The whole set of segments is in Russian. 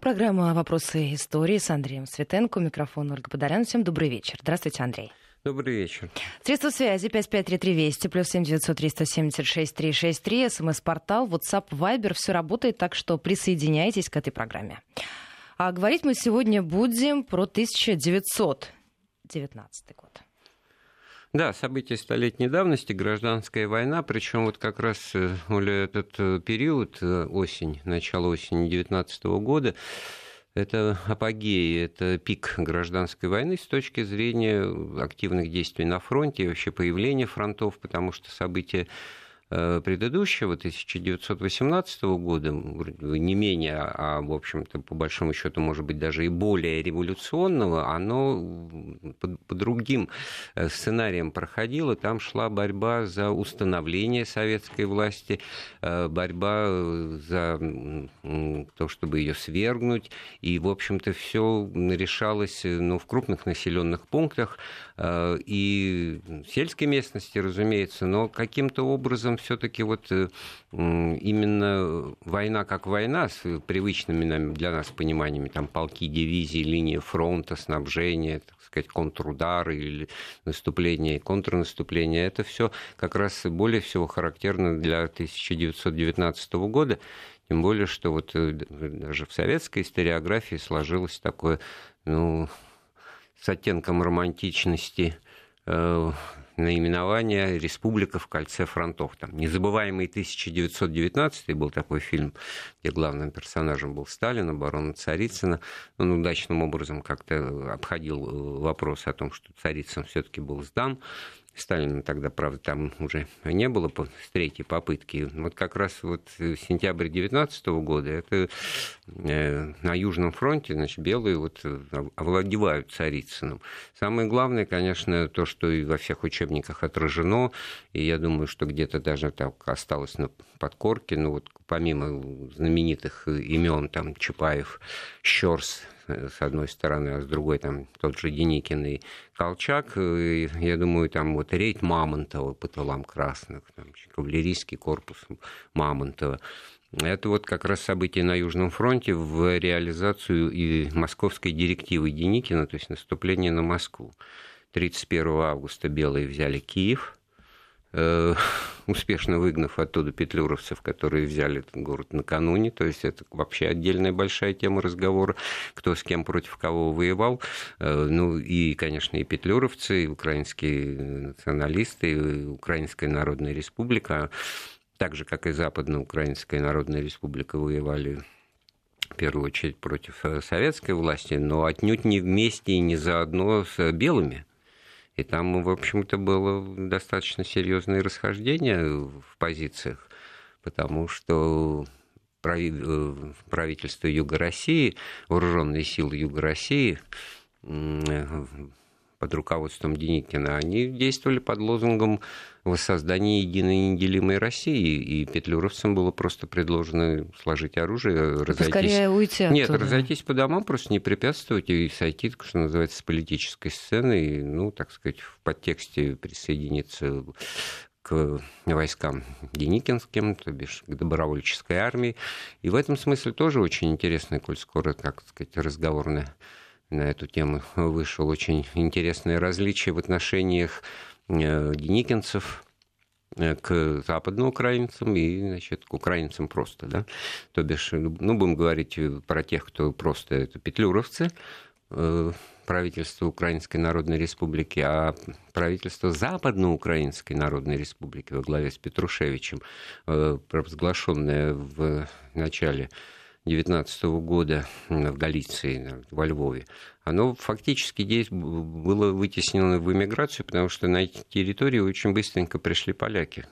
Программа «Вопросы истории» с Андреем Светенко. Микрофон Ольга Подорян. Всем добрый вечер. Здравствуйте, Андрей. Добрый вечер. Средства связи 553320, плюс 7900 376 363, смс-портал, WhatsApp, Viber. Все работает, так что присоединяйтесь к этой программе. А говорить мы сегодня будем про 1919 год. Да, события столетней давности, гражданская война, причем вот как раз, э, Оля, этот э, период, э, осень, начало осени 19 года, это апогеи, это пик гражданской войны с точки зрения активных действий на фронте и вообще появления фронтов, потому что события предыдущего, 1918 года, не менее, а, в общем-то, по большому счету, может быть, даже и более революционного, оно по, по другим э, сценариям проходило. Там шла борьба за установление советской власти, э, борьба за то, чтобы ее свергнуть. И, в общем-то, все решалось ну, в крупных населенных пунктах и сельской местности, разумеется, но каким-то образом все-таки вот э, именно война как война с привычными для нас пониманиями, там полки, дивизии, линия фронта, снабжение, так сказать, контрудары или наступление контрнаступление, это все как раз более всего характерно для 1919 года. Тем более, что вот э, даже в советской историографии сложилось такое, ну, с оттенком романтичности э, наименование «Республика в кольце фронтов». Там «Незабываемый 1919» был такой фильм, где главным персонажем был Сталин, оборона Царицына. Он удачным образом как-то обходил э, вопрос о том, что Царицын все таки был сдан. Сталина тогда, правда, там уже не было с третьей попытки. Вот как раз вот сентябрь 19 года, это э, на Южном фронте, значит, белые вот э, овладевают Царицыным. Самое главное, конечно, то, что и во всех учебниках отражено, и я думаю, что где-то даже так осталось на подкорке, ну вот помимо знаменитых имен, там, Чапаев, Щерс, с одной стороны, а с другой там тот же Деникин и Колчак. И, я думаю, там вот рейд Мамонтова по тылам красных, там, кавалерийский корпус Мамонтова. Это вот как раз событие на Южном фронте в реализацию и московской директивы Деникина, то есть наступление на Москву. 31 августа белые взяли Киев – Э, успешно выгнав оттуда петлюровцев, которые взяли этот город накануне. То есть это вообще отдельная большая тема разговора, кто с кем против кого воевал. Э, ну и, конечно, и петлюровцы, и украинские националисты, и Украинская Народная Республика, так же, как и Западноукраинская Народная Республика воевали в первую очередь против э, советской власти, но отнюдь не вместе и не заодно с белыми. И там, в общем-то, было достаточно серьезное расхождение в позициях, потому что э, правительство Юга России, вооруженные силы Юга России под руководством Деникина, они действовали под лозунгом воссоздания единой неделимой России. И петлюровцам было просто предложено сложить оружие, ну, разойтись. Скорее уйти оттуда. Нет, разойтись по домам, просто не препятствовать и сойти, что называется, с политической сцены, и, ну, так сказать, в подтексте присоединиться к войскам Деникинским, то бишь к добровольческой армии. И в этом смысле тоже очень интересный, коль скоро, как сказать, разговорная на эту тему вышел очень интересное различие в отношениях э, деникинцев э, к западноукраинцам и, значит, к украинцам просто, да. То бишь, ну, будем говорить про тех, кто просто это петлюровцы, э, правительство Украинской Народной Республики, а правительство Западноукраинской Народной Республики во главе с Петрушевичем, провозглашенное в начале 19 года в Галиции, во Львове, оно фактически здесь было вытеснено в эмиграцию, потому что на эти территории очень быстренько пришли поляки,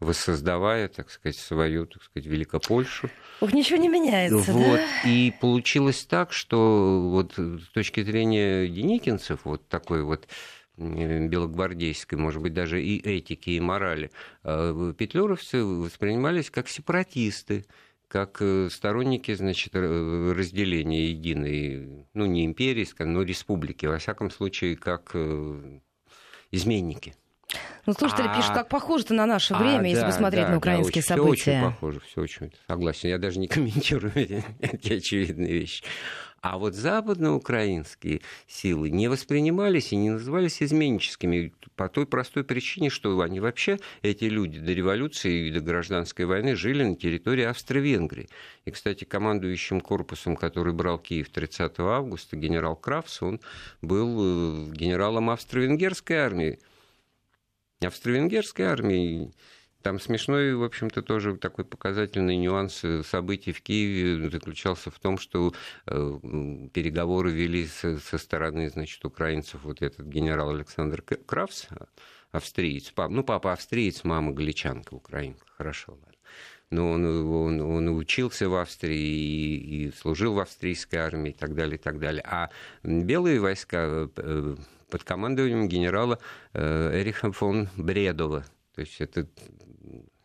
воссоздавая, так сказать, свою, так сказать, Великопольшу. Ух, ничего не меняется, вот. да? И получилось так, что вот с точки зрения деникинцев, вот такой вот белогвардейской, может быть, даже и этики, и морали, э, петлюровцы воспринимались как сепаратисты, как э, сторонники, значит, разделения единой, ну, не империи, но республики, во всяком случае, как э, изменники. Ну, слушатели а... пишут, как похоже-то на наше время, а, если да, посмотреть да, на украинские да, очень, события. Все очень похоже, все очень согласен. Я даже не комментирую эти очевидные вещи. А вот западноукраинские силы не воспринимались и не назывались изменническими по той простой причине, что они вообще, эти люди, до революции и до гражданской войны жили на территории Австро-Венгрии. И, кстати, командующим корпусом, который брал Киев 30 августа, генерал Крафс, он был э, генералом австро-венгерской армии. Австро-венгерской армии там смешной, в общем-то, тоже такой показательный нюанс э, событий в Киеве заключался в том, что э, переговоры вели со, стороны, значит, украинцев вот этот генерал Александр Кравс, австриец, пап, ну, папа австриец, мама галичанка, украинка, хорошо, ладно. Но он, он, он учился в Австрии и, и служил в австрийской армии и так далее, и так далее. А белые войска э, под командованием генерала Эриха фон Бредова, то есть это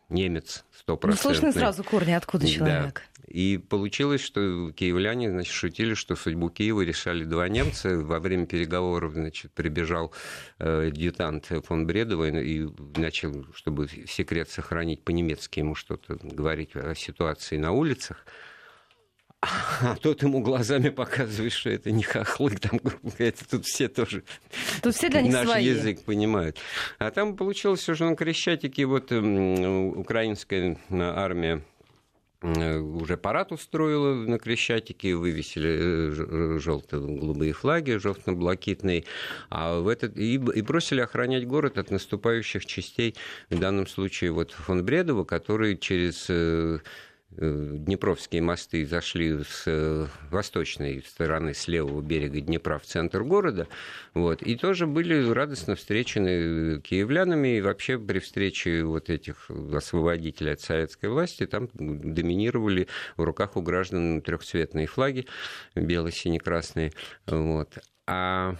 немец стопроцентный. Ну, слышно сразу корни, откуда человек. Да. И получилось, что киевляне значит, шутили, что судьбу Киева решали два немца. Во время переговоров значит, прибежал э, адъютант фон Бредова и начал, чтобы секрет сохранить по-немецки, ему что-то говорить о ситуации на улицах. А тот ему глазами показывает, что это не хохлы, там, это тут все тоже тут все для них наш свои. язык понимают. А там получилось уже на Крещатике, вот украинская армия уже парад устроила на Крещатике, вывесили э, желто-голубые флаги, желто-блакитные, а в этот, и, и бросили охранять город от наступающих частей, в данном случае вот фон Бредова, который через э, Э, Днепровские мосты зашли с э, восточной стороны, с левого берега Днепра в центр города, вот, и тоже были радостно встречены киевлянами, и вообще при встрече вот этих освободителей от советской власти там доминировали в руках у граждан трехцветные флаги, бело-сине-красные, вот. А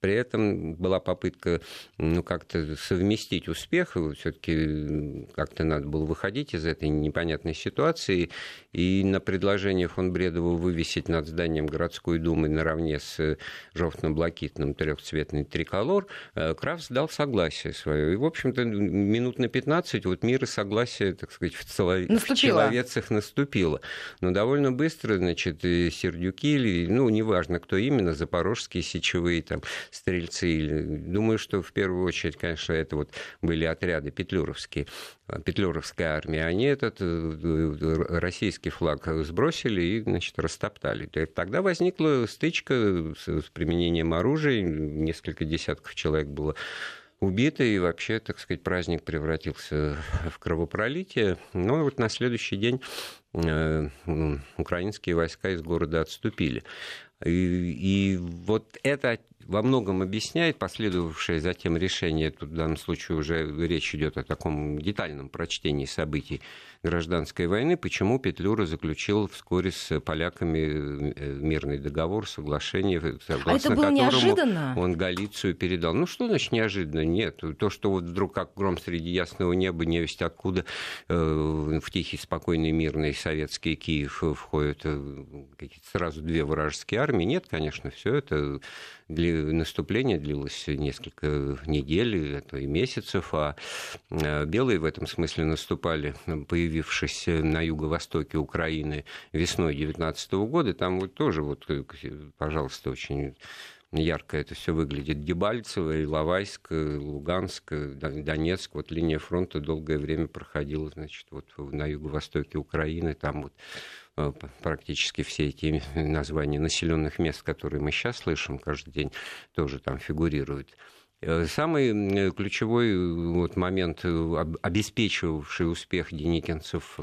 при этом была попытка ну, как-то совместить успех, все-таки как-то надо было выходить из этой непонятной ситуации, и на предложение фон Бредова вывесить над зданием городской думы наравне с желтно-блакитным трехцветный триколор, э, Крафс дал согласие свое. И, в общем-то, минут на 15 вот мир и согласие, так сказать, в, цело... в человецах наступило. Но довольно быстро, значит, сердюки, или, ну, неважно, кто именно, запорожские сечевые, там, стрельцы. Думаю, что в первую очередь, конечно, это вот были отряды петлюровские, петлюровская армия. Они этот э, российский флаг сбросили и, значит, растоптали. Тогда возникла стычка с применением оружия, несколько десятков человек было убито, и вообще, так сказать, праздник превратился в кровопролитие. Но вот на следующий день э, украинские войска из города отступили. И, и вот это во многом объясняет последовавшее затем решение, тут в данном случае уже речь идет о таком детальном прочтении событий гражданской войны, почему Петлюра заключил вскоре с поляками э, мирный договор, соглашение, согласно а это было которому неожиданно? он Галицию передал. Ну что значит неожиданно? Нет. То, что вот вдруг как гром среди ясного неба, невесть откуда э, в тихий, спокойный, мирный советский Киев входят э, сразу две вражеские армии, нет, конечно, все это для наступления длилось несколько недель, а то и месяцев, а белые в этом смысле наступали, появились появившись на юго-востоке Украины весной 2019 года, там вот тоже, вот, э, пожалуйста, очень ярко это все выглядит. Дебальцево, Иловайск, Луганск, Донецк. Вот линия фронта долгое время проходила, значит, вот на юго-востоке Украины. Там вот э, практически все эти названия населенных мест, которые мы сейчас слышим каждый день, тоже там фигурируют. Э, самый ключевой э, вот момент, э, обеспечивавший успех деникинцев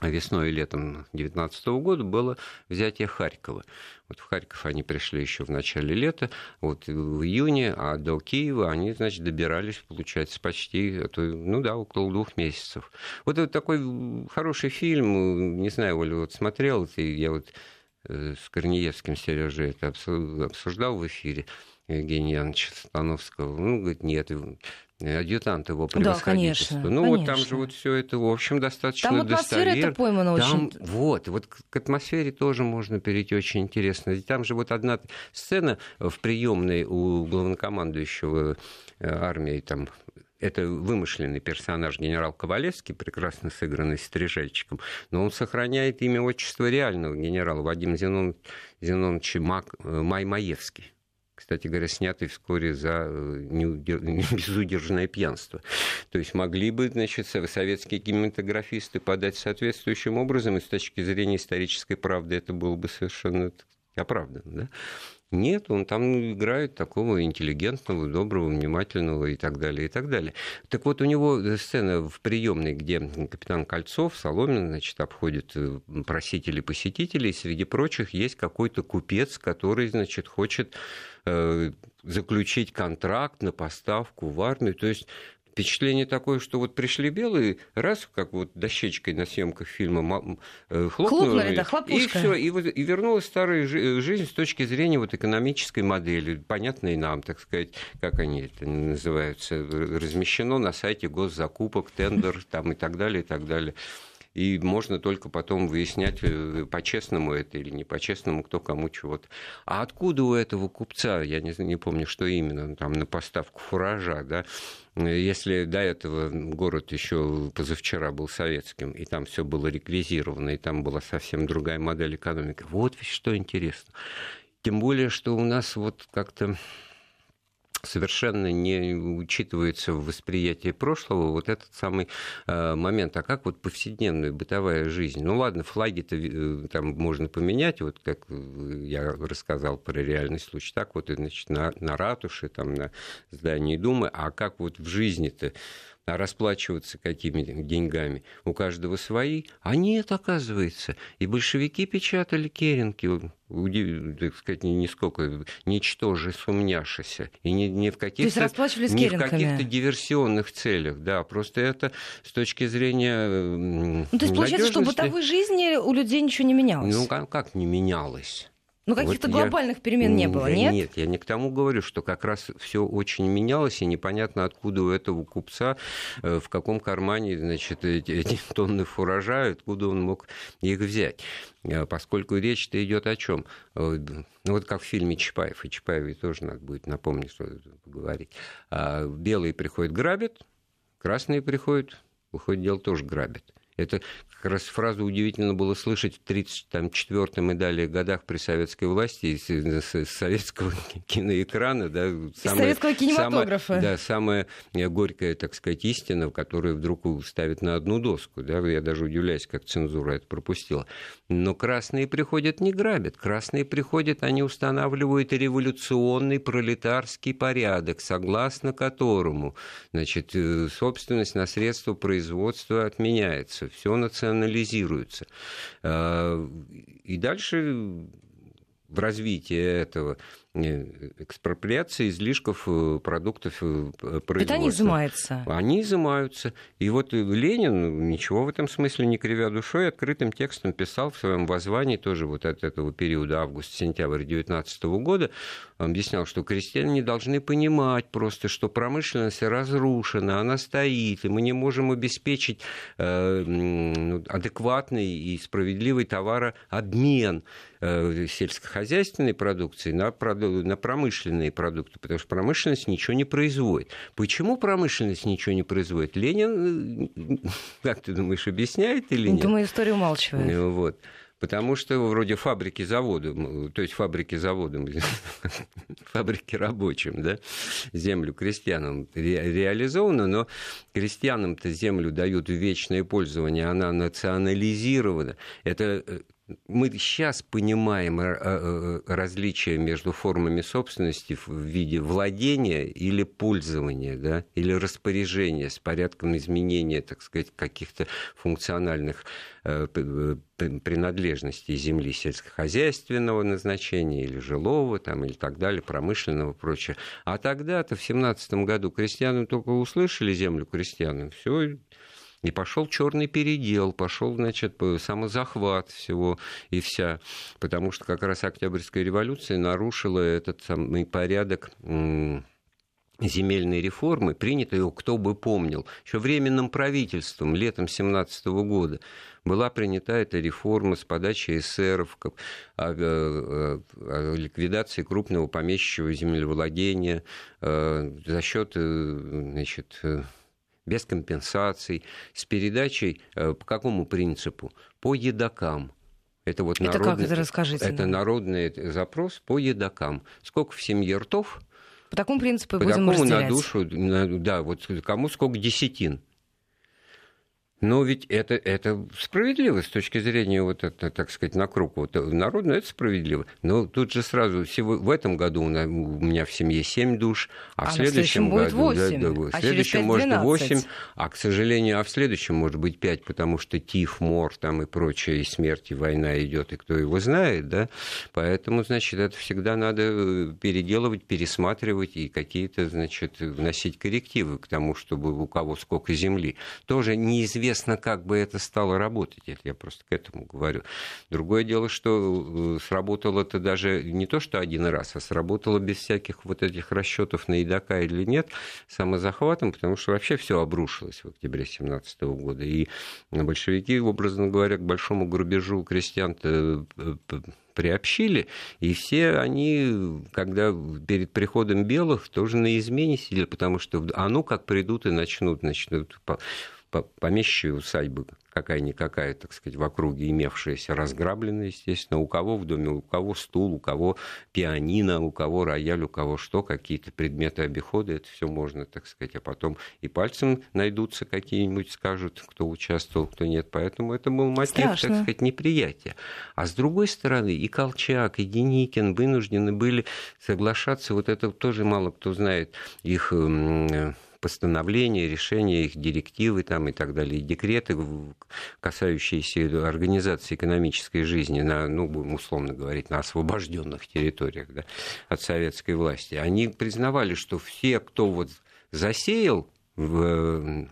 весной и летом 2019 года было взятие Харькова. Вот в Харьков они пришли еще в начале лета, вот в июне, а до Киева они, значит, добирались, получается, почти, а ну да, около двух месяцев. Вот это такой хороший фильм, не знаю, Оля, вот смотрел, я вот с Корнеевским Сережей это обсуждал в эфире. Евгения Яновича Становского. Ну, говорит, нет, адъютант его превосходительства. Да, конечно, ну, конечно. вот там же вот все это, в общем, достаточно там атмосфера это поймана там, очень. Вот, вот к атмосфере тоже можно перейти очень интересно. Там же вот одна сцена в приемной у главнокомандующего э, армии там это вымышленный персонаж генерал Ковалевский, прекрасно сыгранный стрижальчиком, но он сохраняет имя отчество реального генерала Вадим Зенон, Зенонович Мак, э, Маймаевский кстати говоря, снятый вскоре за э, безудержное пьянство. То есть могли бы, значит, советские кинематографисты подать соответствующим образом, и с точки зрения исторической правды это было бы совершенно оправданно. Да? Нет, он там играет такого интеллигентного, доброго, внимательного и так далее, и так далее. Так вот, у него сцена в приемной, где капитан Кольцов, Соломин, значит, обходит э, просителей, посетителей, среди прочих есть какой-то купец, который, значит, хочет э, заключить контракт на поставку в армию. То есть впечатление такое, что вот пришли белые, раз, как вот дощечкой на съемках фильма э, хлопнули, хлопнули да, и все, и, вот, и вернулась старая жизнь с точки зрения вот экономической модели, понятной нам, так сказать, как они это называются, размещено на сайте госзакупок, тендер там и так далее, и так далее и можно только потом выяснять, э, по-честному это или не по-честному, кто кому чего-то. А откуда у этого купца, я не, не помню, что именно, там на поставку фуража, да, если до этого город еще позавчера был советским, и там все было реквизировано, и там была совсем другая модель экономики. Вот ведь что интересно. Тем более, что у нас вот как-то совершенно не учитывается в восприятии прошлого вот этот самый э, момент. А как вот повседневная бытовая жизнь? Ну ладно, флаги-то э, там можно поменять, вот как я рассказал про реальный случай, так вот, значит, на, на ратуше, там, на здании Думы, а как вот в жизни-то расплачиваться какими деньгами. У каждого свои. А нет, оказывается. И большевики печатали керенки, так сказать, нисколько, ничтоже сумняшися. И не, не в каких-то, не в каких-то диверсионных целях. Да, просто это с точки зрения Ну, то есть, получается, что в бытовой жизни у людей ничего не менялось? Ну, как, как не менялось? Ну, каких-то вот глобальных я, перемен не было, нет? Нет, я не к тому говорю, что как раз все очень менялось, и непонятно, откуда у этого купца, э, в каком кармане, значит, эти, тонны фуража, откуда он мог их взять. Э, поскольку речь-то идет о чем? Э, ну, вот как в фильме Чапаев, и Чапаеве тоже надо будет напомнить, что говорить. А белые приходят, грабят, красные приходят, выходит, дело тоже грабят. Это как раз фразу удивительно было слышать в 1934 и далее годах при советской власти из, советского киноэкрана. Да, самая, советского кинематографа. Самая, да, самая горькая, так сказать, истина, которую вдруг ставят на одну доску. Да, я даже удивляюсь, как цензура это пропустила. Но красные приходят не грабят. Красные приходят, они устанавливают революционный пролетарский порядок, согласно которому значит, э, собственность на средства производства отменяется все национализируется. А, и дальше в развитии этого экспроприация излишков э, продуктов производства. Э, Это они изымаются? Они изымаются. И вот Ленин, ничего в этом смысле не кривя душой, открытым текстом писал в своем воззвании, тоже вот от этого периода август-сентябрь 19 года, объяснял, что крестьяне не должны понимать просто, что промышленность разрушена, она стоит, и мы не можем обеспечить ну, адекватный и справедливый товарообмен сельскохозяйственной продукции на на промышленные продукты, потому что промышленность ничего не производит. Почему промышленность ничего не производит? Ленин, э, как ты думаешь, объясняет или нет? Думаю, история умалчивает. Ну вот. Потому что вроде фабрики заводы, то есть фабрики заводом, фабрики рабочим, да, землю крестьянам ре, реализована, но крестьянам-то землю дают в вечное пользование, она национализирована. Это э, мы сейчас понимаем э, э, различия между формами собственности в виде владения или пользования, да, или распоряжения с порядком изменения, так сказать, каких-то функциональных э, принадлежностей земли сельскохозяйственного назначения или жилого, там, или так далее, промышленного, прочее. А тогда-то в семнадцатом году крестьянам только услышали землю крестьянам, все и пошел черный передел, пошел, значит, самозахват всего и вся. Потому что как раз Октябрьская революция нарушила этот самый порядок земельной реформы, принято его, кто бы помнил, еще временным правительством летом 17 года была принята эта реформа с подачи эсеров о, о, о ликвидации крупного помещичьего землевладения э, за счет значит, без компенсаций, с передачей по какому принципу? По едокам. Это вот это народный, как это расскажите? Это народный запрос по едокам. Сколько в семье ртов? По такому принципу по будем такому разделять. на душу, на, да, вот кому сколько десятин. Но ведь это, это справедливо с точки зрения, вот это, так сказать, на круг вот, народно, это справедливо. Но тут же сразу, всего, в этом году у меня в семье 7 душ, а, а в следующем, будет году... 8, да, да, в а следующем может 8, а, к сожалению, а в следующем может быть 5, потому что тиф, мор там и прочее, и смерть, и война идет, и кто его знает, да. Поэтому, значит, это всегда надо э, переделывать, пересматривать и какие-то, значит, вносить коррективы к тому, чтобы у кого сколько земли. Тоже неизвестно неизвестно, как бы это стало работать. Это я просто к этому говорю. Другое дело, что э, сработало это даже не то, что один раз, а сработало без всяких вот этих расчетов на едока или нет, самозахватом, потому что вообще все обрушилось в октябре 2017 года. И большевики, образно говоря, к большому грубежу крестьян э, приобщили, и все они, когда перед приходом белых, тоже на измене сидели, потому что а ну как придут и начнут, начнут помещичьи усадьбы, какая-никакая, так сказать, в округе имевшаяся, разграблены, естественно. У кого в доме, у кого стул, у кого пианино, у кого рояль, у кого что, какие-то предметы обихода, это все можно, так сказать, а потом и пальцем найдутся какие-нибудь, скажут, кто участвовал, кто нет. Поэтому это был мотив, Страшно. так сказать, неприятия. А с другой стороны, и Колчак, и Деникин вынуждены были соглашаться, вот это тоже мало кто знает, их постановления, решения, их директивы там, и так далее, и декреты, касающиеся организации экономической жизни на, ну, будем условно говорить, на освобожденных территориях да, от советской власти, они признавали, что все, кто вот засеял в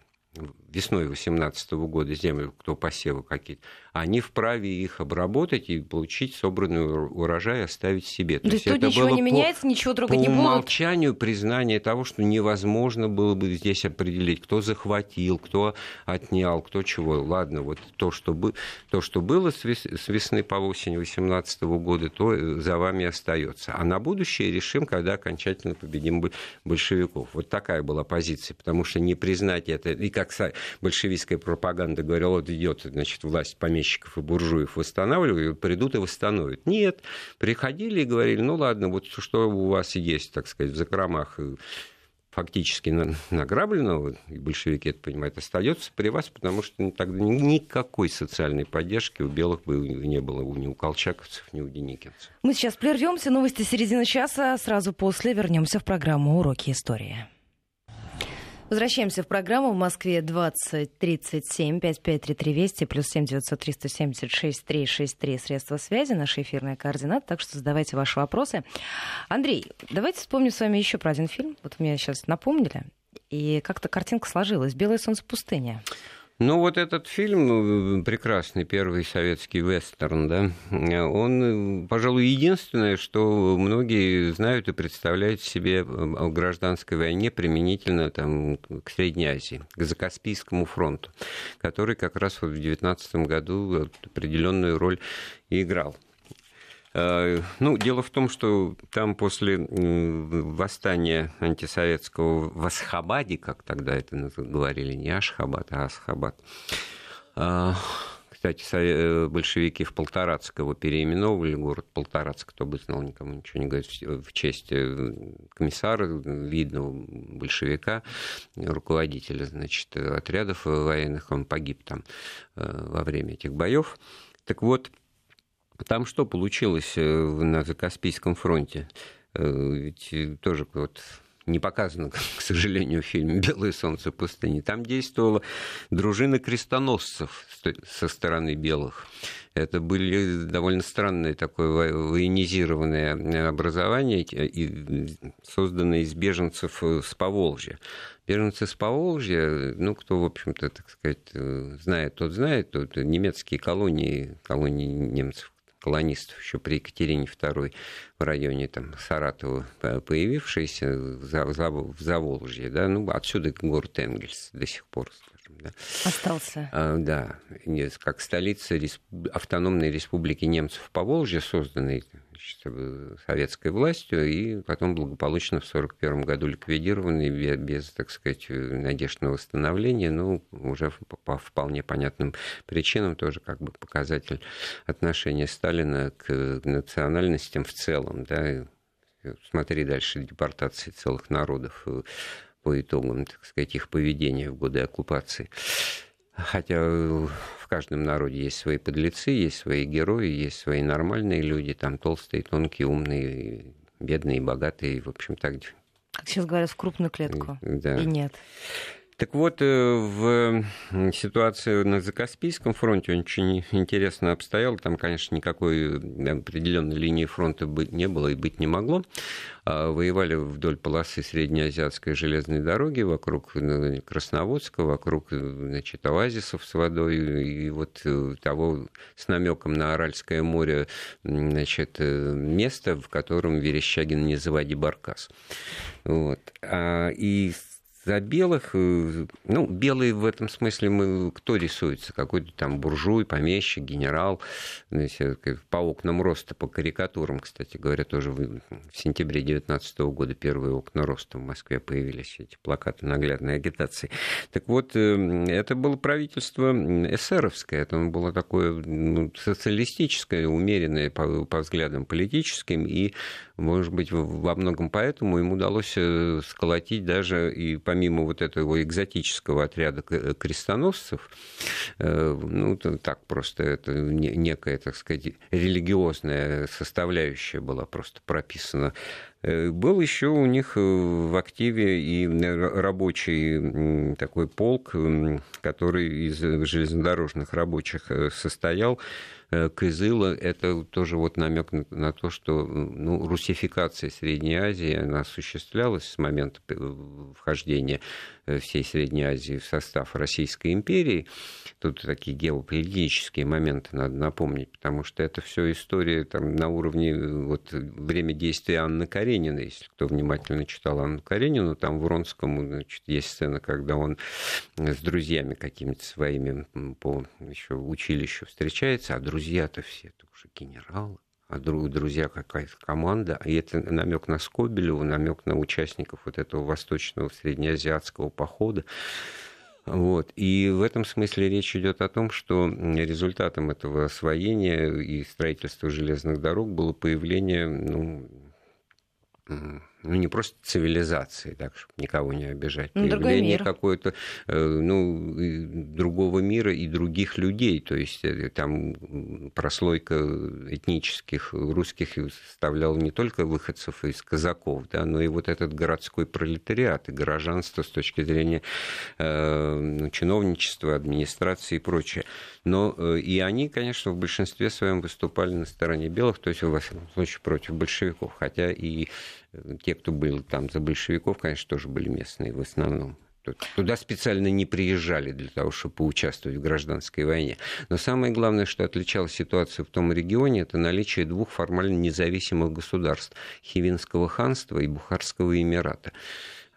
весной 2018 года землю, кто посевы какие-то, они вправе их обработать и получить собранный урожай оставить себе. То, То есть тут это ничего было не по, меняется, ничего трогать не будут? По умолчанию признание того, что невозможно было бы здесь определить, кто захватил, кто отнял, кто чего. Ладно, вот то, что, бы, то, что было с весны по осень 2018 года, то э, за вами остается. А на будущее решим, когда окончательно победим большевиков. Вот такая была позиция, потому что не признать это, и как большевистская пропаганда говорила, вот идет, значит, власть помещиков и буржуев восстанавливают, придут и восстановят. Нет, приходили и говорили, ну ладно, вот что у вас есть, так сказать, в закромах э, фактически награбленного, и большевики это понимают, остается при вас, потому что тогда никакой социальной поддержки у белых бы не было ни у колчаковцев, ни у деникинцев. Мы сейчас прервемся, новости середины часа, сразу после вернемся в программу «Уроки истории». Возвращаемся в программу. В Москве 2037 5533 Вести плюс 7 900 376 363 средства связи, наши эфирные координаты. Так что задавайте ваши вопросы. Андрей, давайте вспомним с вами еще про один фильм. Вот мне сейчас напомнили. И как-то картинка сложилась. «Белое солнце пустыни». Ну, вот этот фильм, э, прекрасный первый советский вестерн, да, он, пожалуй, единственное, что многие знают и представляют себе о гражданской войне применительно там, к Средней Азии, к Закаспийскому фронту, который как раз вот в 19 году определенную роль играл. Э, ну, дело в том, что там после восстания антисоветского в Асхабаде, как тогда это говорили, не Ашхабад, а Асхабад, э, кстати, э, большевики в Полторацк его переименовывали, город Полторацк, кто бы знал, никому ничего не говорит, в честь комиссара, видного большевика, руководителя, значит, отрядов военных, он погиб там во время этих боев. Так вот, там что получилось э, на Закаспийском фронте? Э, ведь э, тоже вот не показано, к сожалению, в фильме «Белое солнце пустыни». Там действовала дружина крестоносцев со стороны белых. Это были довольно странные такое военизированное образование, созданное из беженцев с Поволжья. Беженцы с Поволжья, ну, кто, в общем-то, так сказать, знает, тот знает, тот немецкие колонии, колонии немцев колонистов еще при Екатерине II в районе там, Саратова появившиеся в Заволжье, да, ну, отсюда город Энгельс до сих пор, скажем, да. Остался. А, да, как столица автономной республики немцев по Волжье, созданной значит, советской властью, и потом благополучно в 1941 году ликвидированы без, так сказать, надежд на восстановление, ну, уже по вполне понятным причинам, тоже как бы показатель отношения Сталина к национальностям в целом, да, смотри дальше депортации целых народов э, по итогам, так сказать, их поведения в годы оккупации. Хотя в каждом народе есть свои подлецы, есть свои герои, есть свои нормальные люди, там толстые, тонкие, умные, бедные, богатые, в общем, так. Как сейчас говорят, в крупную клетку. Да. И нет. Так вот, э, в ситуации на Закаспийском фронте очень интересно обстояло. Там, конечно, никакой определенной линии фронта не было и быть не могло. А воевали вдоль полосы Среднеазиатской железной дороги, вокруг ну, Красноводска, вокруг значит, оазисов с водой, и вот э, того с намеком на Аральское море значит, э, место, в котором Верещагин не заводи баркас. Вот. А, и за белых, э, ну, белые в этом смысле мы, кто рисуется? Какой-то там буржуй, помещик, генерал, по окнам роста, по карикатурам, кстати говоря, тоже в сентябре 2019 года первые окна роста в Москве появились, эти плакаты наглядной агитации. Так вот, э, это было правительство эсеровское, это было такое ну, социалистическое, умеренное по, по взглядам политическим, и, может быть, во многом поэтому им удалось э, сколотить даже и по помимо вот этого экзотического отряда э, крестоносцев, э, ну, так просто это некая, так сказать, религиозная составляющая была просто прописана был еще у них в активе и рабочий такой полк, который из железнодорожных рабочих состоял, Э, Кызыла – это тоже вот намек на то, что ну, русификация Средней Азии она осуществлялась с момента вхождения. э, всей Средней Азии в состав Российской империи. Тут такие геополитические моменты надо напомнить, потому что это все история там, на уровне э, вот, время действия Анны Карениной. Если кто внимательно читал Анну Каренину, там в Вронском значит, есть сцена, когда он с друзьями какими-то своими по еще училищу встречается, а друзья-то все это уже генералы, а друзья какая-то команда. И это намек на Скобелева, намек на участников вот этого восточного среднеазиатского похода. Вот. И в этом смысле речь идет о том, что результатом этого освоения и строительства железных дорог было появление ну, ну, не просто цивилизации, так, чтобы никого не обижать, ну, появление какой-то, э, ну, другого мира и других людей, то есть э, там прослойка этнических русских составляла не только выходцев из казаков, да, но и вот этот городской пролетариат и горожанство с точки зрения э, ну, чиновничества, администрации и прочее. Но и они, конечно, в большинстве своем выступали на стороне белых, то есть, во всяком случае, против большевиков, хотя и те, кто был там за большевиков, конечно, тоже были местные в основном. Туда специально не приезжали для того, чтобы поучаствовать в гражданской войне. Но самое главное, что отличало ситуацию в том регионе, это наличие двух формально независимых государств – Хивинского ханства и Бухарского эмирата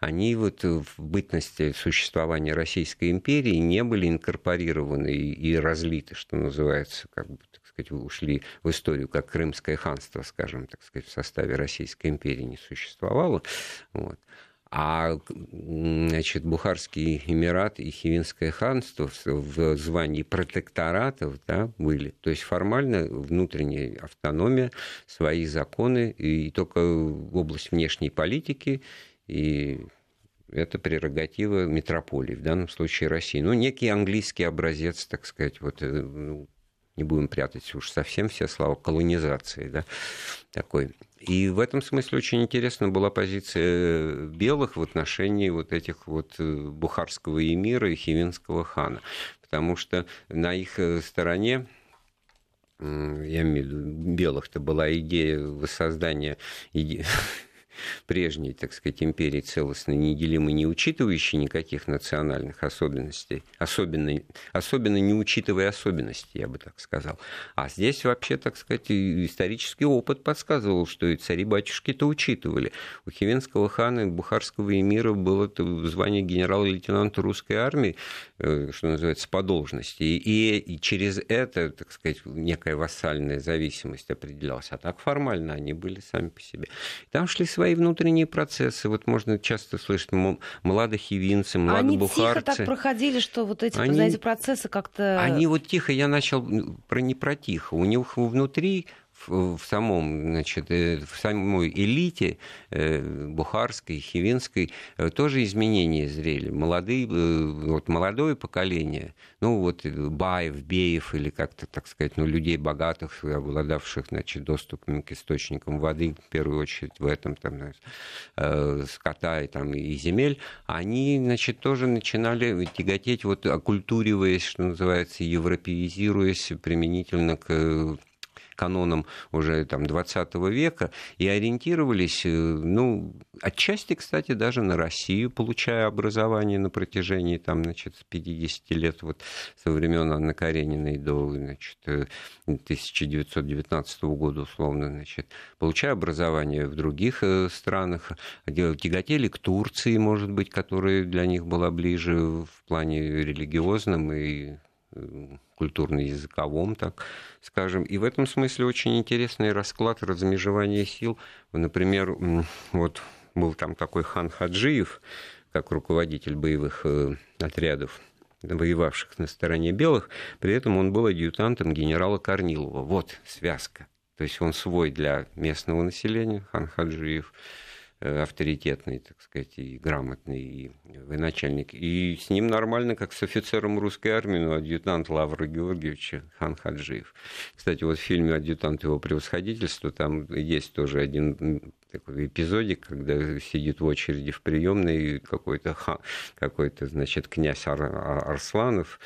они вот в бытности существования Российской империи не были инкорпорированы и разлиты, что называется, как бы сказать, ушли в историю, как Крымское ханство, скажем, так сказать, в составе Российской империи не существовало. Вот. А значит, Бухарский Эмират и Хивинское ханство в звании протекторатов да, были. То есть формально внутренняя автономия, свои законы, и только область внешней политики и это прерогатива метрополии, в данном случае России. Ну, некий английский образец, так сказать, вот, э, ну, не будем прятать уж совсем все слова, колонизации, да, такой. И в этом смысле очень интересна была позиция белых в отношении вот этих вот э, бухарского эмира и хивинского хана, потому что на их э, стороне я имею в виду белых-то была идея воссоздания прежней, так сказать, империи целостной, неделимой, не учитывающей никаких национальных особенностей, особенно, особенно не учитывая особенности, я бы так сказал. А здесь вообще, так сказать, исторический опыт подсказывал, что и цари-батюшки-то учитывали. У Хивенского хана и Бухарского эмира было звание генерала-лейтенанта русской армии, э, что называется, по должности. И, и через это, так сказать, некая вассальная зависимость определялась. А так формально они были сами по себе. Там шли свои внутренние процессы. Вот можно часто слышать младохивинцы, младобухарцы. Они тихо так проходили, что вот эти, они, знаете, процессы как-то... Они вот тихо, я начал про не про тихо. У них внутри в, самом, значит, э, в самой элите э, бухарской, хивинской э, тоже изменения зрели. Молодые, вот молодое поколение, ну вот Баев, Беев или как-то, так сказать, ну, людей богатых, обладавших, значит, доступом к источникам воды, в первую очередь в этом, там, скота и, там, и земель, они, значит, тоже начинали тяготеть, вот оккультуриваясь, что называется, европеизируясь применительно к канонам уже там, 20 века и ориентировались, э, ну, отчасти, кстати, даже на Россию, получая образование на протяжении там, значит, 50 лет, вот со времен Анны Карениной до значит, 1919 э, года, условно, значит, получая образование в других э, странах, тяготели к Турции, может быть, которая для них была ближе в плане религиозном и культурно-языковом, так скажем. И в этом смысле очень интересный расклад размежевания сил. Например, вот был там такой хан Хаджиев, как руководитель боевых э, отрядов, воевавших на стороне белых, при этом он был адъютантом генерала Корнилова. Вот связка. То есть он свой для местного населения, хан Хаджиев, авторитетный, так сказать, и грамотный и военачальник. И с ним нормально, как с офицером русской армии, ну, адъютант Лавра Георгиевича Хан Хаджиев. Кстати, вот в фильме «Адъютант его превосходительства» там есть тоже один такой эпизодик, когда сидит в очереди в приемной какой-то, какой-то значит, князь Ар Арсланов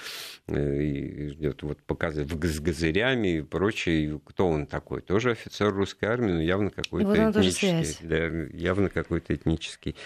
э, и ждет вот показывает с газырями и прочее. Кто он такой? Тоже офицер русской армии, но явно какой-то вот этнический. Да, явно какой-то этнический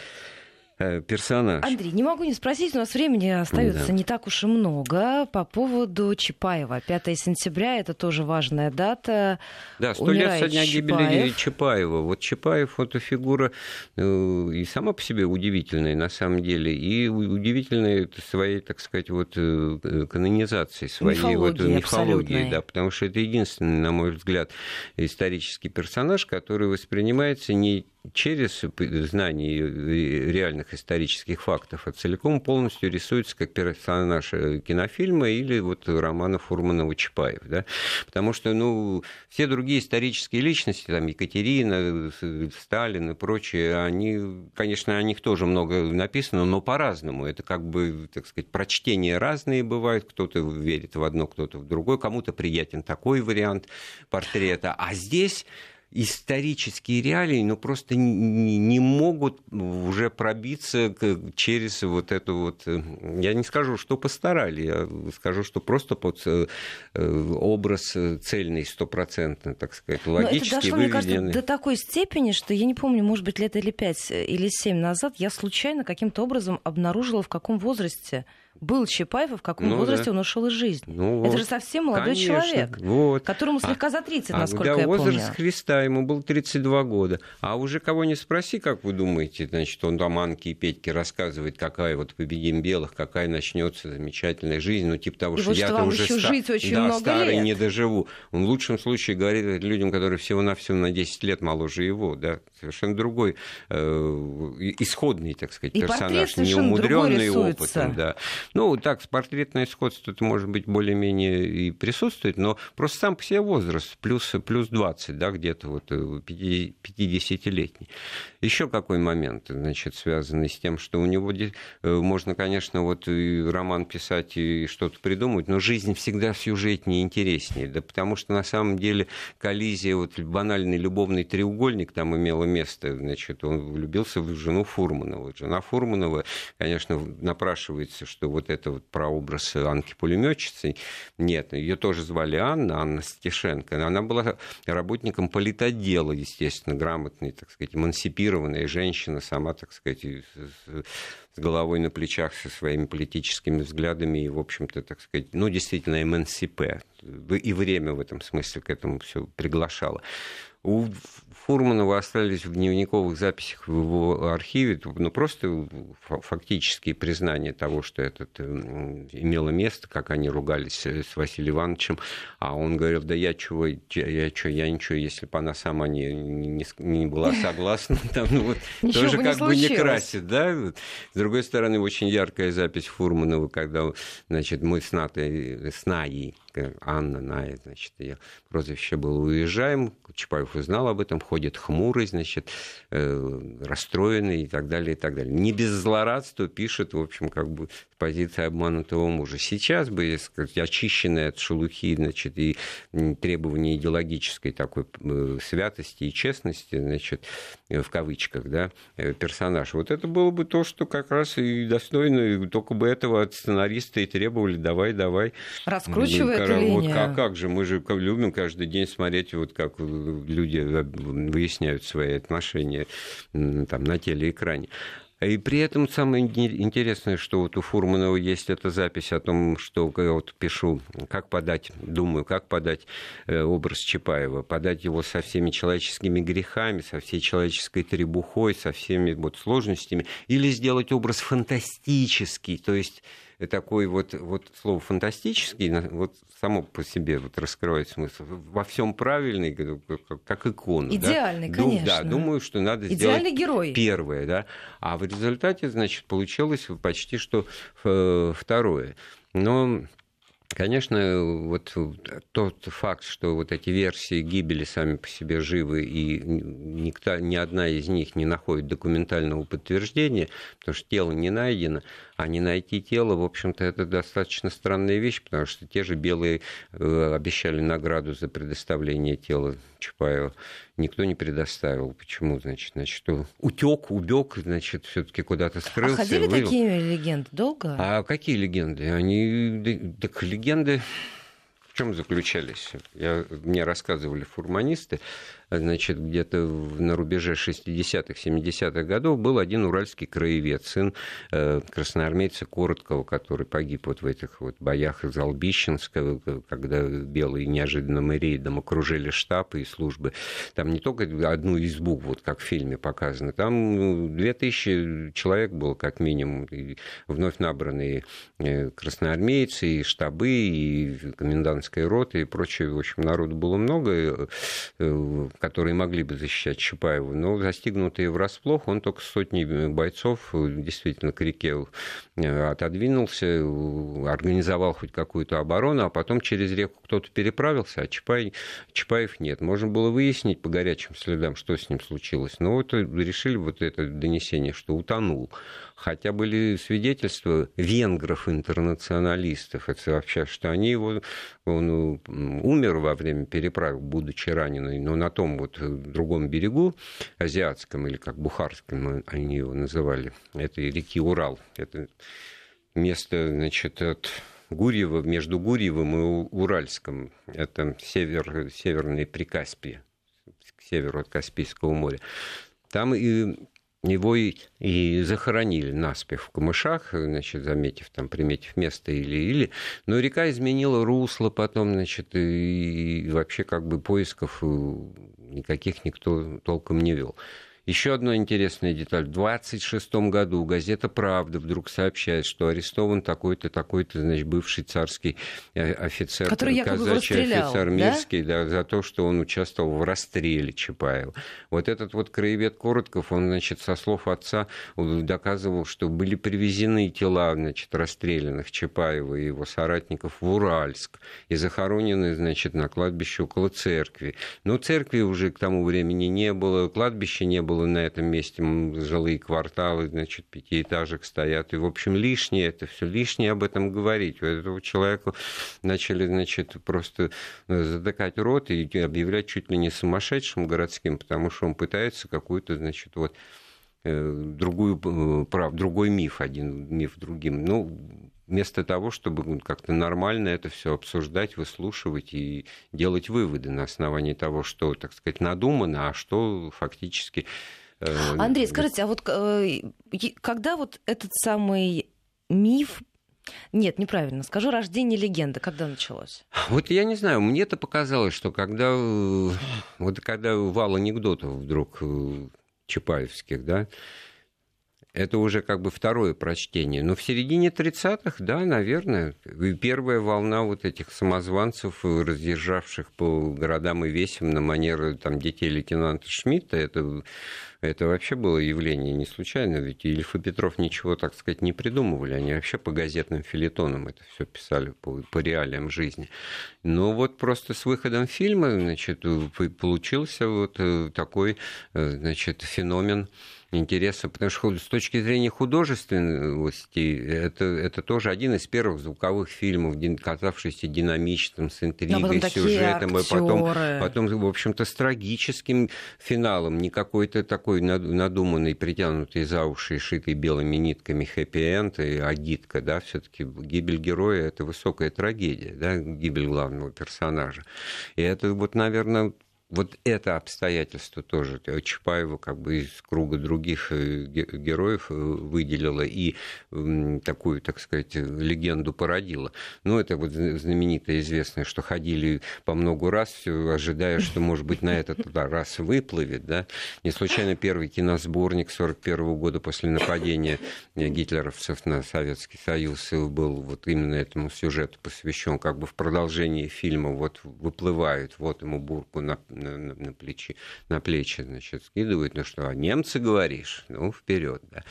персонаж. Андрей, не могу не спросить, у нас времени остается да. не так уж и много. По поводу Чапаева. 5 сентября, это тоже важная дата. Да, сто лет со дня гибели Чапаева. Вот Чапаев, это фигура э, и сама по себе удивительная на самом деле, и удивительная своей, так сказать, вот э, канонизацией, своей мифологии, вот мифологии, да, потому что это единственный, на мой взгляд, исторический персонаж, который воспринимается не через знание реальных исторических фактов, а целиком полностью рисуется как персонаж э, кинофильма или вот романа Фурманова-Чапаев. Да? Потому что ну, все другие исторические личности, там Екатерина, Сталин и прочие, они, конечно, о них тоже много написано, но по-разному. Это как бы, так сказать, прочтения разные бывают. Кто-то верит в одно, кто-то в другое. Кому-то приятен такой вариант портрета. А здесь исторические реалии, ну, просто не, не могут уже пробиться через вот эту вот... Э, я не скажу, что постарали, я скажу, что просто под э, э, образ цельный, стопроцентно, так сказать, логически Но это дошло, выведенный. мне кажется, до такой степени, что я не помню, может быть, лет или пять или семь назад я случайно каким-то образом обнаружила, в каком возрасте был Чапаев, и в каком ну, возрасте да. он ушел из жизни. Ну, Это вот. же совсем молодой Конечно. человек, вот. которому слегка за 30, а, насколько а, я возраст помню. возраст Христа, ему был 32 года. А уже кого не спроси, как вы думаете, значит, он там Анке и Петьке рассказывает, какая вот победим белых, какая начнется замечательная жизнь, ну, типа того, и что вот я-то уже ста... жить очень да, много старый лет. не доживу. Он в лучшем случае говорит людям, которые всего-навсего на 10 лет моложе его, да, совершенно другой э, исходный, так сказать, и персонаж, неумудренный опытом, да. Ну, так, портретное сходство это может быть более-менее и присутствует, но просто сам по себе возраст плюс, плюс 20, да, где-то вот 50-летний. Э, Еще какой момент, значит, связанный с тем, что у него э, можно, конечно, вот и роман писать и что-то придумать, но жизнь всегда сюжетнее интереснее, да, потому что на самом деле коллизия, вот банальный любовный треугольник там имела место, значит, он влюбился в жену Фурманова. Жена Фурманова, конечно, напрашивается, что вот это вот прообраз Анки пулеметчицы. Нет, ее тоже звали Анна, Анна Стешенко. Она была работником политотдела, естественно, грамотной, так сказать, эмансипированная женщина, сама, так сказать, с головой на плечах, со своими политическими взглядами и, в общем-то, так сказать, ну, действительно, МНСП. И время в этом смысле к этому все приглашало. Фурманова остались в дневниковых записях в его архиве ну, просто фактические признания того, что это имело место, как они ругались с Василием Ивановичем, а он говорил, да я чего, я, что, я ничего, если бы она сама не, не, не была согласна, там, ну, вот, тоже как бы не красит, да? С другой стороны, очень яркая запись Фурманова, когда, значит, мы с Натой, с Наей, Анна Ная, значит, ее прозвище было «Уезжаем». Чапаев узнал об этом, ходит хмурый, значит, э, расстроенный и так далее, и так далее. Не без злорадства пишет, в общем, как бы с позиции обманутого мужа. Сейчас бы, если сказать, очищенный от шелухи, значит, и требований идеологической такой э, святости и честности, значит, э, в кавычках, да, персонаж. Вот это было бы то, что как раз и достойно, и только бы этого от сценариста и требовали, давай, давай. Линию. Вот как, как же, мы же любим каждый день смотреть, вот как люди выясняют свои отношения там, на телеэкране. И при этом самое интересное, что вот у Фурманова есть эта запись о том, что я вот пишу, как подать, думаю, как подать э, образ Чапаева, подать его со всеми человеческими грехами, со всей человеческой требухой, со всеми вот сложностями, или сделать образ фантастический, то есть такой вот, вот слово фантастический, вот само по себе вот раскрывает смысл. Во всем правильный, как, как икона. Идеальный, да? конечно. Да, думаю, что надо Идеальный сделать герой. первое, да. А в результате, значит, получилось почти что второе. Но Конечно, вот тот факт, что вот эти версии гибели сами по себе живы, и никто, ни одна из них не находит документального подтверждения, потому что тело не найдено, а не найти тело, в общем-то, это достаточно странная вещь, потому что те же белые э, обещали награду за предоставление тела Чапаева. Никто не предоставил. Почему, значит? Значит, утек, убег, значит, все-таки куда-то скрылся. А ходили вывел. такие легенды долго? А какие легенды? Они, так легенды в чем заключались? Я, мне рассказывали фурманисты, значит, где-то на рубеже 60-х, 70-х годов был один уральский краевед, сын э, красноармейца Короткого, который погиб вот в этих вот боях из Албищенска, когда белые неожиданным рейдом окружили штаб и службы. Там не только одну избу, вот как в фильме показано, там 2000 ну, человек было как минимум, и вновь набранные э, красноармейцы, и штабы, и комендантская рота, и прочее. В общем, народу было много э, которые могли бы защищать Чапаева, но застигнутые врасплох, он только с сотней бойцов действительно к реке э, отодвинулся, организовал хоть какую-то оборону, а потом через реку кто-то переправился, а Чапай, Чапаев нет. Можно было выяснить по горячим следам, что с ним случилось. Но вот решили вот это донесение, что утонул хотя были свидетельства венгров-интернационалистов, это вообще, что они его, он умер во время переправы, будучи раненый, но на том вот другом берегу, азиатском, или как бухарском они его называли, этой реки Урал, это место, значит, от Гурьева, между Гурьевым и Уральском, это север, северное Прикаспие, к северу от Каспийского моря. Там и его и, и захоронили наспех в камышах, значит, заметив там, приметив место или-или. Но река изменила русло потом, значит, и, и вообще как бы поисков э, никаких никто толком не вел. Еще одна интересная деталь. В 26 году газета «Правда» вдруг сообщает, что арестован такой-то, такой-то, значит, бывший царский э, офицер, Который казачий офицер Мирский, да? Да, за то, что он участвовал в расстреле Чапаева. Вот этот вот краевед Коротков, он, значит, со слов отца доказывал, что были привезены тела, значит, расстрелянных Чапаева и его соратников в Уральск и захоронены, значит, на кладбище около церкви. Но церкви уже к тому времени не было, кладбища не было, было на этом месте жилые кварталы, значит, пятиэтажек стоят. И, в общем, лишнее это все, лишнее об этом говорить. У этого человека начали, значит, просто э, затыкать рот и объявлять чуть ли не сумасшедшим городским, потому что он пытается какую-то, значит, вот другую, прав, другой миф, один миф другим. Ну, вместо того, чтобы как-то нормально это все обсуждать, выслушивать и делать выводы на основании того, что, так сказать, надумано, а что фактически... Андрей, скажите, а вот когда вот этот самый миф нет, неправильно скажу. Рождение легенды. Когда началось? Вот я не знаю. Мне это показалось, что когда, э, вот когда вал анекдотов вдруг э, чапаевских, да, это уже как бы второе прочтение. Но в середине 30-х, да, наверное, первая волна вот этих самозванцев, разъезжавших по городам и весям на манер там, детей лейтенанта Шмидта, это, это вообще было явление не случайно, ведь Ильф и Петров ничего, так сказать, не придумывали, они вообще по газетным филитонам это все писали, по, по реалиям жизни. Но вот просто с выходом фильма, значит, получился вот э, такой, э, значит, феномен интереса, потому что с точки зрения художественности это, это тоже один из первых звуковых фильмов, казавшийся динамичным, с интригой, с сюжетом, и потом, потом, в общем-то, с трагическим финалом, не какой-то такой надуманный, притянутый за уши шитый белыми нитками хэппи-энд и агитка, да, все таки гибель героя – это высокая трагедия, да, гибель главного персонажа. И это вот, наверное, вот это обстоятельство тоже Чапаева как бы из круга других э, героев э, выделила и такую, так сказать, легенду породила. Ну, это вот знаменитое известное, что ходили по много раз, ожидая, что, может быть, на этот раз выплывет. Да? Не случайно первый киносборник 1941 года после нападения гитлеровцев на Советский Союз был вот именно этому сюжету посвящен, как бы в продолжении фильма вот выплывают, вот ему бурку на на, на, плечи, на плечи, значит, скидывают, ну что, а немцы говоришь? Ну, вперед, да.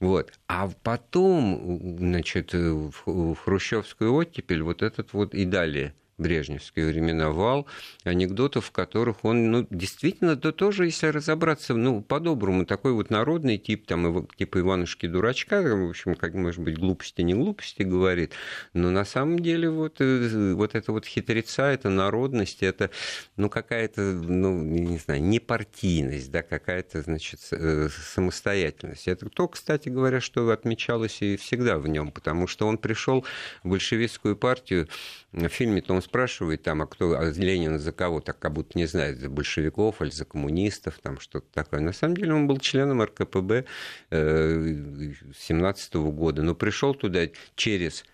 Вот. А потом, значит, в, в хрущевскую оттепель вот этот вот и далее – брежневские времена вал анекдотов, в которых он, ну, действительно, да тоже, если разобраться, ну, по-доброму, такой вот народный тип, там, типа Иванушки-дурачка, в общем, как, может быть, глупости, не глупости говорит, но на самом деле вот, э, вот это вот хитреца, это народность, это, ну, какая-то, ну, не знаю, непартийность, да, какая-то, значит, э, самостоятельность. Это то, кстати говоря, что отмечалось и всегда в нем, потому что он пришел в большевистскую партию, в фильме-то он спрашивает там, а кто, а Ленин за кого, так как будто не знает, за большевиков или за коммунистов, там что-то такое. На самом деле он был членом РКПБ э, 17 года, но пришел туда через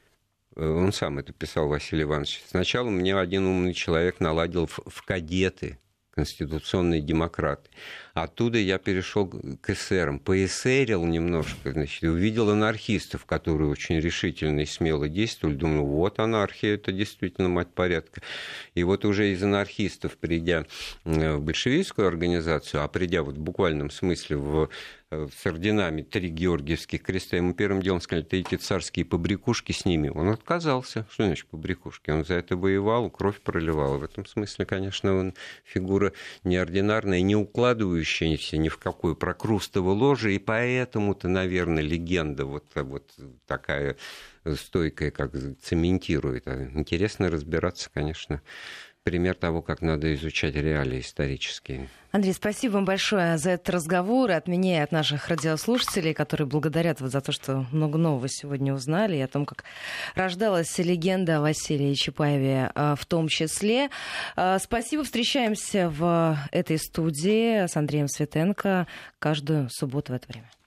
э, он сам это писал, Василий Иванович. Сначала мне один умный человек наладил в, в кадеты конституционные демократы. Оттуда я перешел к эсерам, поэсерил немножко, значит, увидел анархистов, которые очень решительно и смело действовали. Думаю, вот анархия, это действительно мать порядка. И вот уже из анархистов, придя в большевистскую организацию, а придя вот в буквальном смысле в Э, с орденами три георгиевских креста, ему первым делом сказали, ты эти царские побрякушки с ними. Он отказался. Что значит побрякушки? Он за это воевал, кровь проливал. В этом смысле, конечно, он фигура неординарная, не укладывающаяся ни в какую прокрустово ложе, и поэтому-то, наверное, легенда вот, вот такая стойкая, как цементирует. А интересно разбираться, конечно, пример того, как надо изучать реалии исторические. Андрей, спасибо вам большое за этот разговор. И от меня и от наших радиослушателей, которые благодарят вас за то, что много нового сегодня узнали, и о том, как рождалась легенда о Василии Чапаеве а, в том числе. А, спасибо. Встречаемся в этой студии с Андреем Светенко каждую субботу в это время.